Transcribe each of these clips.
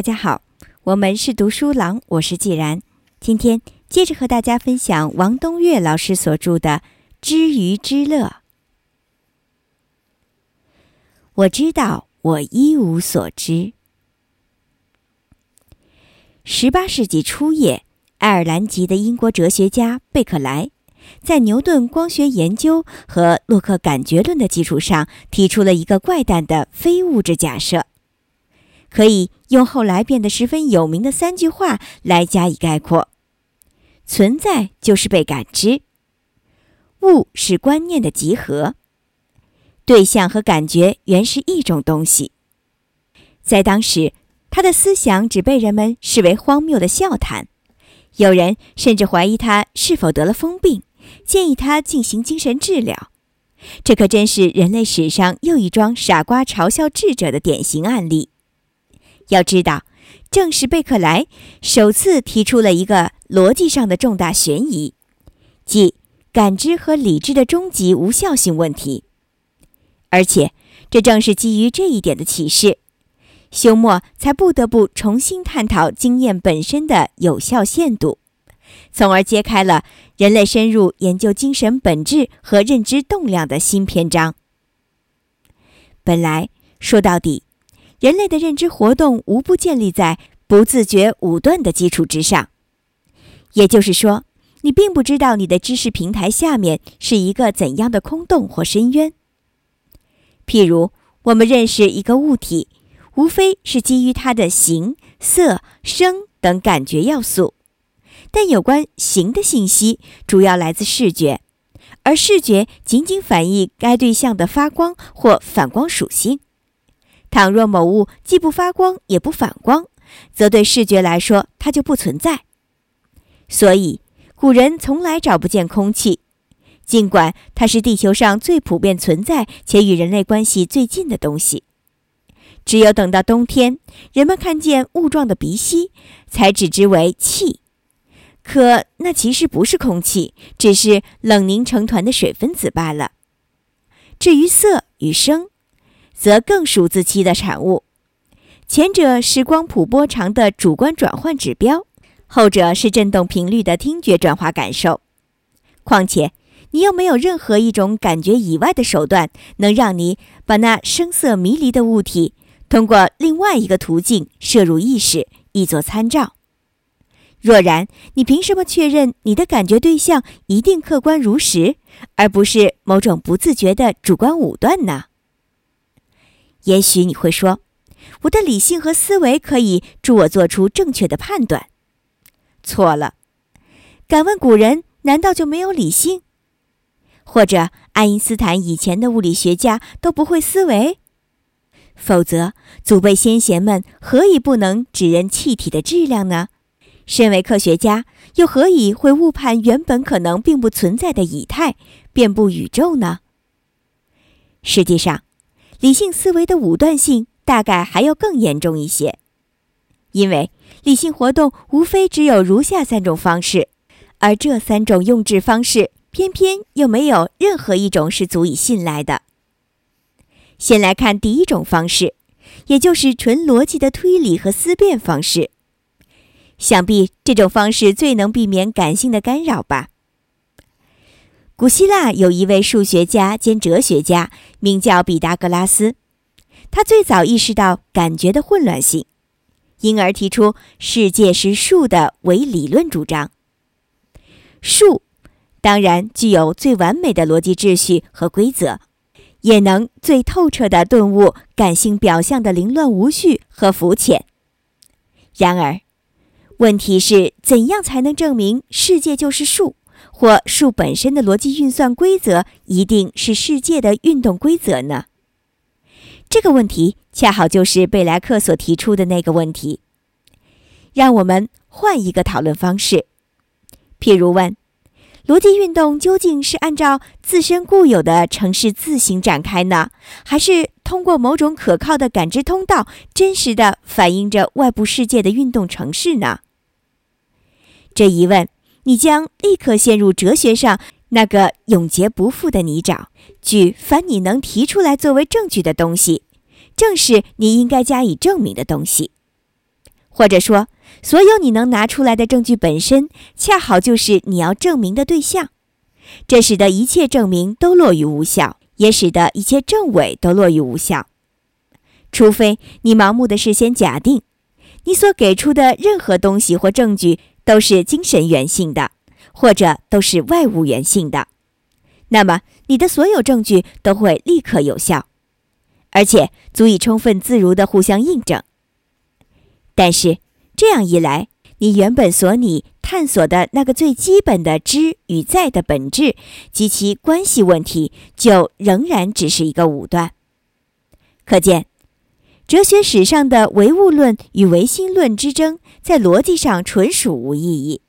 大家好，我们是读书郎，我是既然。今天接着和大家分享王东岳老师所著的《知鱼之乐》。我知道我一无所知。十八世纪初叶，爱尔兰籍的英国哲学家贝克莱，在牛顿光学研究和洛克感觉论的基础上，提出了一个怪诞的非物质假设。可以用后来变得十分有名的三句话来加以概括：存在就是被感知，物是观念的集合，对象和感觉原是一种东西。在当时，他的思想只被人们视为荒谬的笑谈，有人甚至怀疑他是否得了疯病，建议他进行精神治疗。这可真是人类史上又一桩傻瓜嘲笑智者的典型案例。要知道，正是贝克莱首次提出了一个逻辑上的重大悬疑，即感知和理智的终极无效性问题。而且，这正是基于这一点的启示，休谟才不得不重新探讨经验本身的有效限度，从而揭开了人类深入研究精神本质和认知动量的新篇章。本来说到底。人类的认知活动无不建立在不自觉武断的基础之上，也就是说，你并不知道你的知识平台下面是一个怎样的空洞或深渊。譬如，我们认识一个物体，无非是基于它的形、色、声等感觉要素，但有关形的信息主要来自视觉，而视觉仅仅反映该对象的发光或反光属性。倘若某物既不发光也不反光，则对视觉来说它就不存在。所以，古人从来找不见空气，尽管它是地球上最普遍存在且与人类关系最近的东西。只有等到冬天，人们看见雾状的鼻息，才指之为气。可那其实不是空气，只是冷凝成团的水分子罢了。至于色与声，则更属自欺的产物，前者是光谱波长的主观转换指标，后者是振动频率的听觉转化感受。况且，你又没有任何一种感觉以外的手段，能让你把那声色迷离的物体通过另外一个途径摄入意识，以作参照。若然，你凭什么确认你的感觉对象一定客观如实，而不是某种不自觉的主观武断呢？也许你会说，我的理性和思维可以助我做出正确的判断。错了。敢问古人难道就没有理性？或者爱因斯坦以前的物理学家都不会思维？否则，祖辈先贤们何以不能指认气体的质量呢？身为科学家，又何以会误判原本可能并不存在的以太遍布宇宙呢？实际上。理性思维的武断性大概还要更严重一些，因为理性活动无非只有如下三种方式，而这三种用智方式偏偏又没有任何一种是足以信赖的。先来看第一种方式，也就是纯逻辑的推理和思辨方式，想必这种方式最能避免感性的干扰吧。古希腊有一位数学家兼哲学家，名叫毕达哥拉斯。他最早意识到感觉的混乱性，因而提出“世界是数”的唯理论主张。数当然具有最完美的逻辑秩序和规则，也能最透彻地顿悟感性表象的凌乱无序和肤浅。然而，问题是怎样才能证明世界就是数？或数本身的逻辑运算规则一定是世界的运动规则呢？这个问题恰好就是贝莱克所提出的那个问题。让我们换一个讨论方式，譬如问：逻辑运动究竟是按照自身固有的程式自行展开呢，还是通过某种可靠的感知通道，真实的反映着外部世界的运动程式呢？这一问。你将立刻陷入哲学上那个永劫不复的泥沼。举凡你能提出来作为证据的东西，正是你应该加以证明的东西。或者说，所有你能拿出来的证据本身，恰好就是你要证明的对象，这使得一切证明都落于无效，也使得一切证伪都落于无效。除非你盲目的事先假定，你所给出的任何东西或证据都是精神源性的，或者都是外物源性的，那么你的所有证据都会立刻有效，而且足以充分自如的互相印证。但是这样一来，你原本所拟探索的那个最基本的知与在的本质及其关系问题，就仍然只是一个武断。可见，哲学史上的唯物论与唯心论之争，在逻辑上纯属无意义。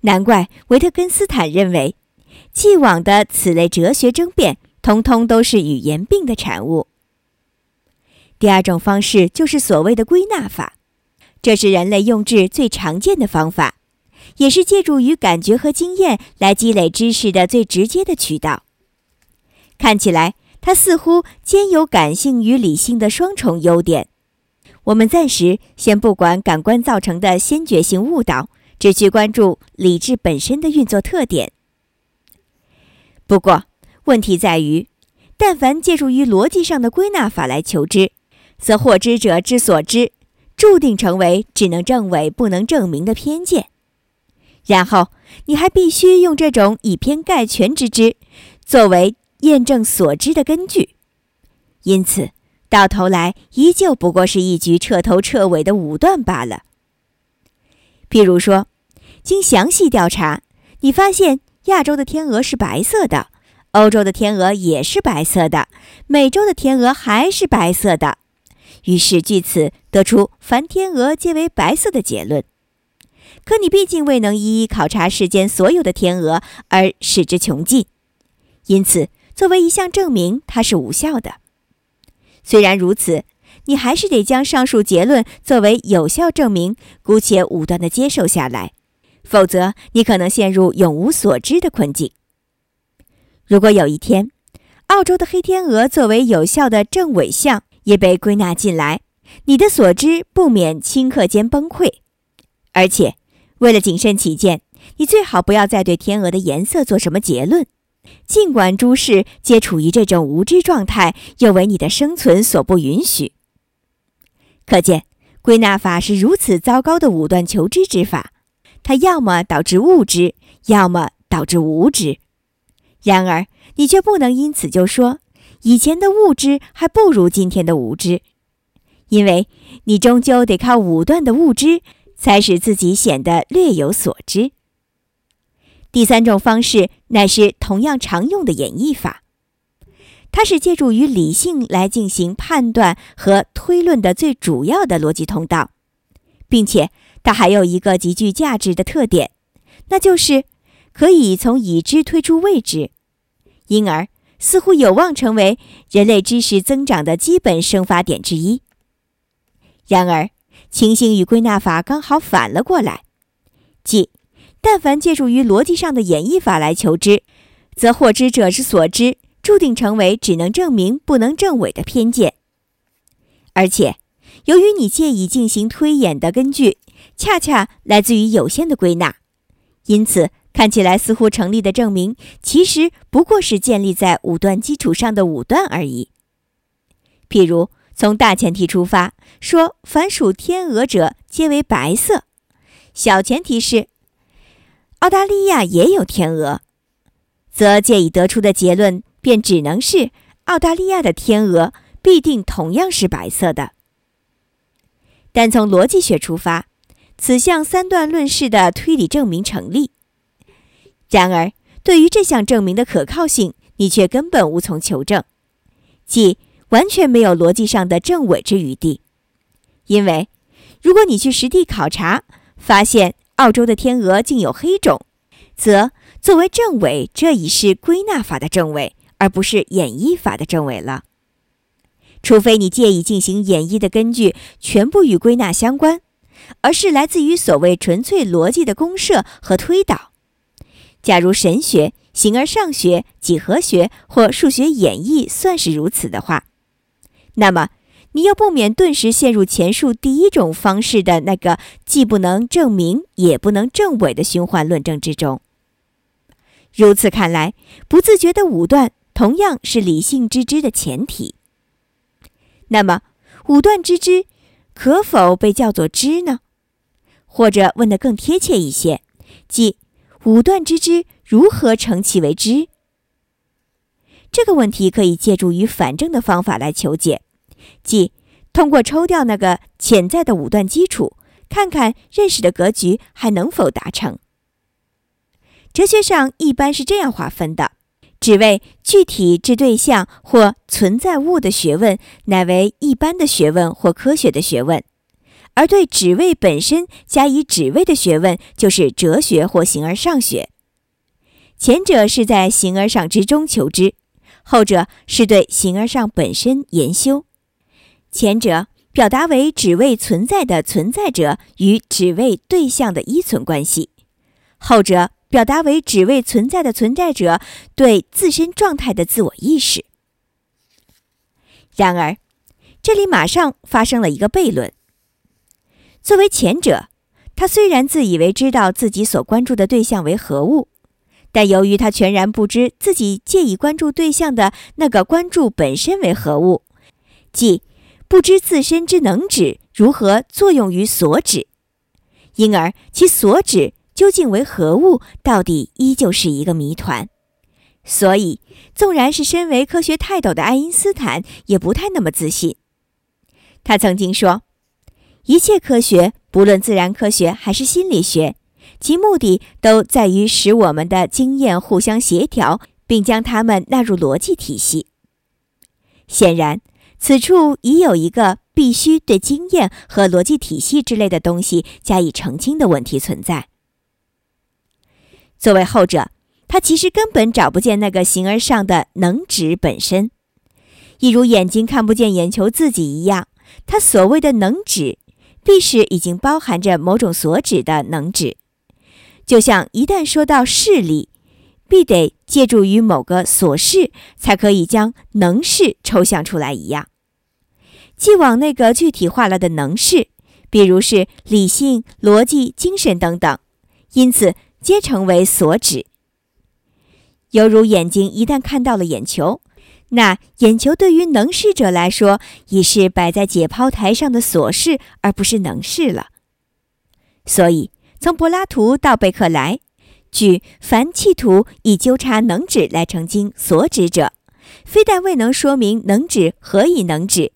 难怪维特根斯坦认为，既往的此类哲学争辩，通通都是语言病的产物。第二种方式就是所谓的归纳法。这是人类用智最常见的方法，也是借助于感觉和经验来积累知识的最直接的渠道。看起来，它似乎兼有感性与理性的双重优点。我们暂时先不管感官造成的先觉性误导，只去关注理智本身的运作特点。不过，问题在于，但凡借助于逻辑上的归纳法来求知，则获知者之所知。注定成为只能证伪不能证明的偏见，然后你还必须用这种以偏概全之知作为验证所知的根据，因此到头来依旧不过是一局彻头彻尾的武断罢了。譬如说，经详细调查，你发现亚洲的天鹅是白色的，欧洲的天鹅也是白色的，美洲的天鹅还是白色的。于是据此得出凡天鹅皆为白色的结论，可你毕竟未能一一考察世间所有的天鹅而使之穷尽，因此作为一项证明，它是无效的。虽然如此，你还是得将上述结论作为有效证明，姑且武断地接受下来，否则你可能陷入永无所知的困境。如果有一天，澳洲的黑天鹅作为有效的正伪项，也被归纳进来，你的所知不免顷刻间崩溃。而且，为了谨慎起见，你最好不要再对天鹅的颜色做什么结论。尽管诸事皆处于这种无知状态，又为你的生存所不允许。可见，归纳法是如此糟糕的武断求知之法，它要么导致误知，要么导致无知。然而，你却不能因此就说。以前的无知还不如今天的无知，因为你终究得靠武断的无知，才使自己显得略有所知。第三种方式乃是同样常用的演绎法，它是借助于理性来进行判断和推论的最主要的逻辑通道，并且它还有一个极具价值的特点，那就是可以从已知推出未知，因而。似乎有望成为人类知识增长的基本生发点之一。然而，情形与归纳法刚好反了过来，即但凡借助于逻辑上的演绎法来求知，则获知者之所知注定成为只能证明不能证伪的偏见。而且，由于你借以进行推演的根据恰恰来自于有限的归纳，因此。看起来似乎成立的证明，其实不过是建立在武断基础上的武断而已。譬如，从大前提出发，说凡属天鹅者皆为白色；小前提是澳大利亚也有天鹅，则借以得出的结论便只能是澳大利亚的天鹅必定同样是白色的。但从逻辑学出发，此项三段论式的推理证明成立。然而，对于这项证明的可靠性，你却根本无从求证，即完全没有逻辑上的证伪之余地。因为，如果你去实地考察，发现澳洲的天鹅竟有黑种，则作为证伪，这已是归纳法的证伪，而不是演绎法的证伪了。除非你介意进行演绎的根据全部与归纳相关，而是来自于所谓纯粹逻辑的公设和推导。假如神学、形而上学、几何学或数学演绎算是如此的话，那么你又不免顿时陷入前述第一种方式的那个既不能证明也不能证伪的循环论证之中。如此看来，不自觉的武断同样是理性之知的前提。那么，武断之知可否被叫做知呢？或者问得更贴切一些，即武断之知如何成其为知？这个问题可以借助于反证的方法来求解，即通过抽掉那个潜在的武断基础，看看认识的格局还能否达成。哲学上一般是这样划分的：只为具体之对象或存在物的学问，乃为一般的学问或科学的学问；而对只为本身加以只为的学问，就是哲学或形而上学。前者是在形而上之中求知，后者是对形而上本身研修。前者表达为只为存在的存在者与只为对象的依存关系，后者。表达为只为存在的存在者对自身状态的自我意识。然而，这里马上发生了一个悖论。作为前者，他虽然自以为知道自己所关注的对象为何物，但由于他全然不知自己借以关注对象的那个关注本身为何物，即不知自身之能指如何作用于所指，因而其所指。究竟为何物？到底依旧是一个谜团。所以，纵然是身为科学泰斗的爱因斯坦，也不太那么自信。他曾经说：“一切科学，不论自然科学还是心理学，其目的都在于使我们的经验互相协调，并将它们纳入逻辑体系。”显然，此处已有一个必须对经验和逻辑体系之类的东西加以澄清的问题存在。作为后者，他其实根本找不见那个形而上的能指本身，一如眼睛看不见眼球自己一样。他所谓的能指，必是已经包含着某种所指的能指。就像一旦说到视力，必得借助于某个所事，才可以将能事抽象出来一样。既往那个具体化了的能事，比如是理性、逻辑、精神等等，因此。皆成为所指，犹如眼睛一旦看到了眼球，那眼球对于能视者来说，已是摆在解剖台上的所视，而不是能视了。所以，从柏拉图到贝克莱，举凡企图以纠察能指来澄清所指者，非但未能说明能指何以能指，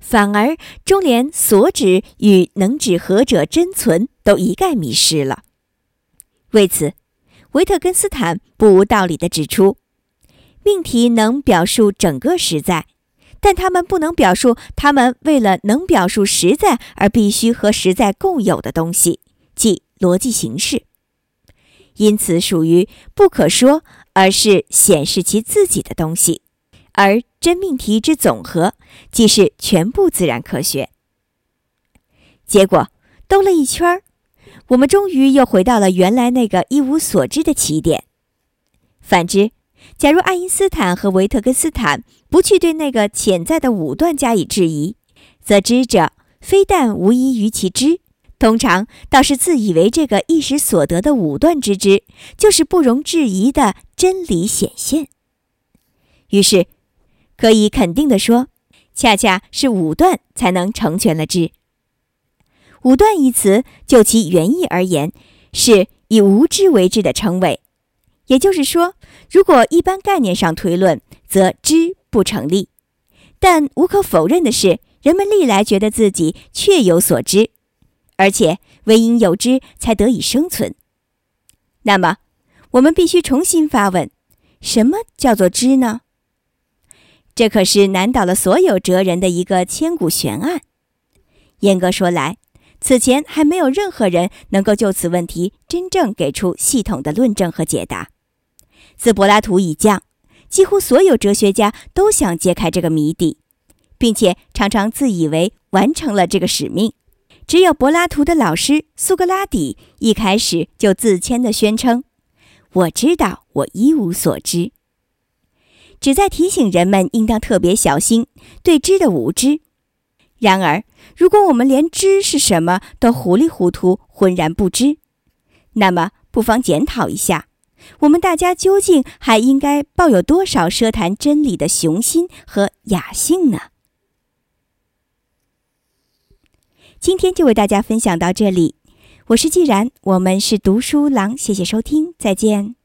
反而终连所指与能指何者真存都一概迷失了。为此，维特根斯坦不无道理地指出，命题能表述整个实在，但他们不能表述他们为了能表述实在而必须和实在共有的东西，即逻辑形式。因此，属于不可说，而是显示其自己的东西。而真命题之总和，即是全部自然科学。结果兜了一圈儿。我们终于又回到了原来那个一无所知的起点。反之，假如爱因斯坦和维特根斯坦不去对那个潜在的武断加以质疑，则知者非但无依于其知，通常倒是自以为这个一时所得的武断之知，就是不容置疑的真理显现。于是，可以肯定地说，恰恰是武断才能成全了知。武断一词，就其原意而言，是以无知为知的称谓。也就是说，如果一般概念上推论，则知不成立。但无可否认的是，人们历来觉得自己确有所知，而且唯因有知才得以生存。那么，我们必须重新发问：什么叫做知呢？这可是难倒了所有哲人的一个千古悬案。严格说来，此前还没有任何人能够就此问题真正给出系统的论证和解答。自柏拉图以降，几乎所有哲学家都想揭开这个谜底，并且常常自以为完成了这个使命。只有柏拉图的老师苏格拉底一开始就自谦地宣称：“我知道，我一无所知。”旨在提醒人们应当特别小心对知的无知。然而，如果我们连知是什么都糊里糊涂、浑然不知，那么不妨检讨一下，我们大家究竟还应该抱有多少奢谈真理的雄心和雅兴呢？今天就为大家分享到这里，我是既然，我们是读书郎，谢谢收听，再见。